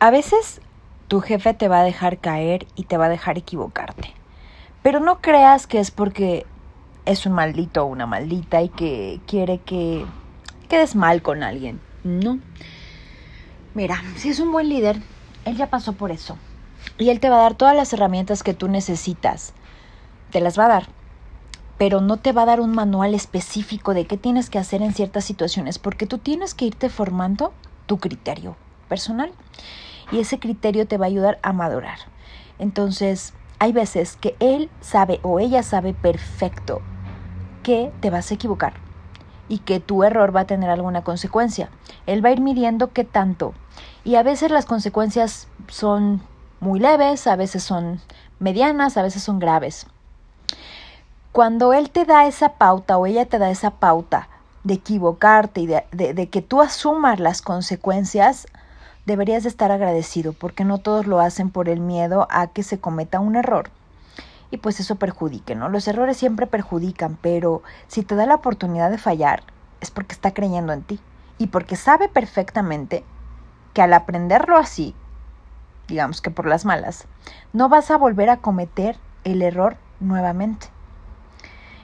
A veces tu jefe te va a dejar caer y te va a dejar equivocarte. Pero no creas que es porque es un maldito o una maldita y que quiere que quedes mal con alguien. No. Mira, si es un buen líder, él ya pasó por eso. Y él te va a dar todas las herramientas que tú necesitas. Te las va a dar. Pero no te va a dar un manual específico de qué tienes que hacer en ciertas situaciones, porque tú tienes que irte formando tu criterio personal. Y ese criterio te va a ayudar a madurar. Entonces, hay veces que él sabe o ella sabe perfecto que te vas a equivocar y que tu error va a tener alguna consecuencia. Él va a ir midiendo qué tanto. Y a veces las consecuencias son muy leves, a veces son medianas, a veces son graves. Cuando él te da esa pauta o ella te da esa pauta de equivocarte y de, de que tú asumas las consecuencias, deberías de estar agradecido porque no todos lo hacen por el miedo a que se cometa un error y pues eso perjudique, ¿no? Los errores siempre perjudican, pero si te da la oportunidad de fallar es porque está creyendo en ti y porque sabe perfectamente que al aprenderlo así, digamos que por las malas, no vas a volver a cometer el error nuevamente.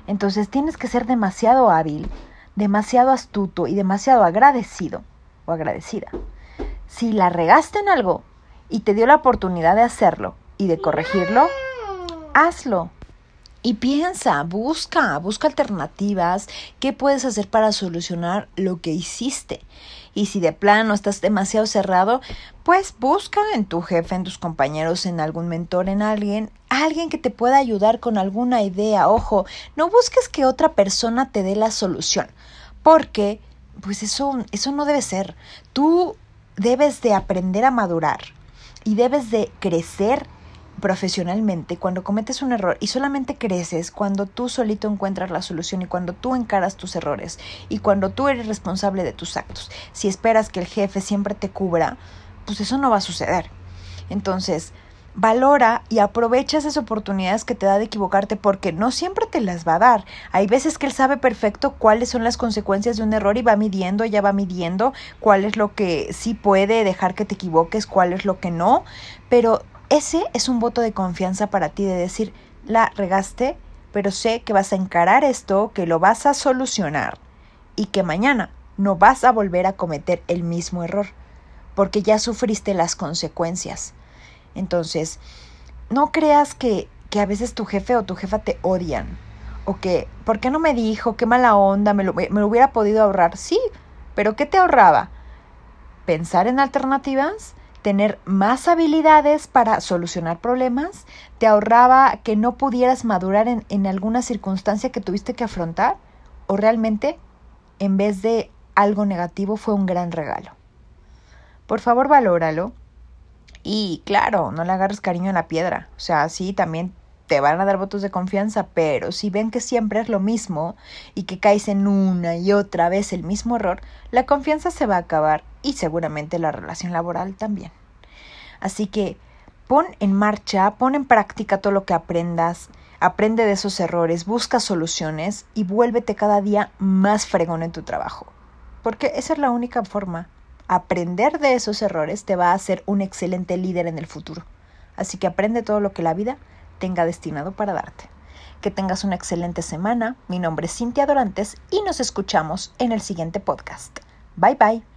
Entonces tienes que ser demasiado hábil, demasiado astuto y demasiado agradecido o agradecida si la regaste en algo y te dio la oportunidad de hacerlo y de corregirlo, hazlo. Y piensa, busca, busca alternativas, qué puedes hacer para solucionar lo que hiciste. Y si de plano estás demasiado cerrado, pues busca en tu jefe, en tus compañeros, en algún mentor, en alguien, alguien que te pueda ayudar con alguna idea. Ojo, no busques que otra persona te dé la solución, porque pues eso eso no debe ser. Tú debes de aprender a madurar y debes de crecer profesionalmente cuando cometes un error y solamente creces cuando tú solito encuentras la solución y cuando tú encaras tus errores y cuando tú eres responsable de tus actos. Si esperas que el jefe siempre te cubra, pues eso no va a suceder. Entonces, valora y aprovecha esas oportunidades que te da de equivocarte porque no siempre te las va a dar. Hay veces que él sabe perfecto cuáles son las consecuencias de un error y va midiendo, ya va midiendo cuál es lo que sí puede dejar que te equivoques, cuál es lo que no, pero ese es un voto de confianza para ti de decir, la regaste, pero sé que vas a encarar esto, que lo vas a solucionar y que mañana no vas a volver a cometer el mismo error, porque ya sufriste las consecuencias. Entonces, no creas que, que a veces tu jefe o tu jefa te odian. O que, ¿por qué no me dijo? Qué mala onda, me lo, hubiera podido ahorrar. Sí, pero ¿qué te ahorraba? Pensar en alternativas, tener más habilidades para solucionar problemas, te ahorraba que no pudieras madurar en, en, alguna circunstancia que tuviste que afrontar, o realmente, en vez de algo negativo, fue un gran regalo. Por favor, valóralo y claro, no le agarres cariño a la piedra. O sea, sí, también te van a dar votos de confianza, pero si ven que siempre es lo mismo y que caes en una y otra vez el mismo error, la confianza se va a acabar y seguramente la relación laboral también. Así que pon en marcha, pon en práctica todo lo que aprendas, aprende de esos errores, busca soluciones y vuélvete cada día más fregón en tu trabajo. Porque esa es la única forma Aprender de esos errores te va a hacer un excelente líder en el futuro. Así que aprende todo lo que la vida tenga destinado para darte. Que tengas una excelente semana. Mi nombre es Cintia Dorantes y nos escuchamos en el siguiente podcast. Bye bye.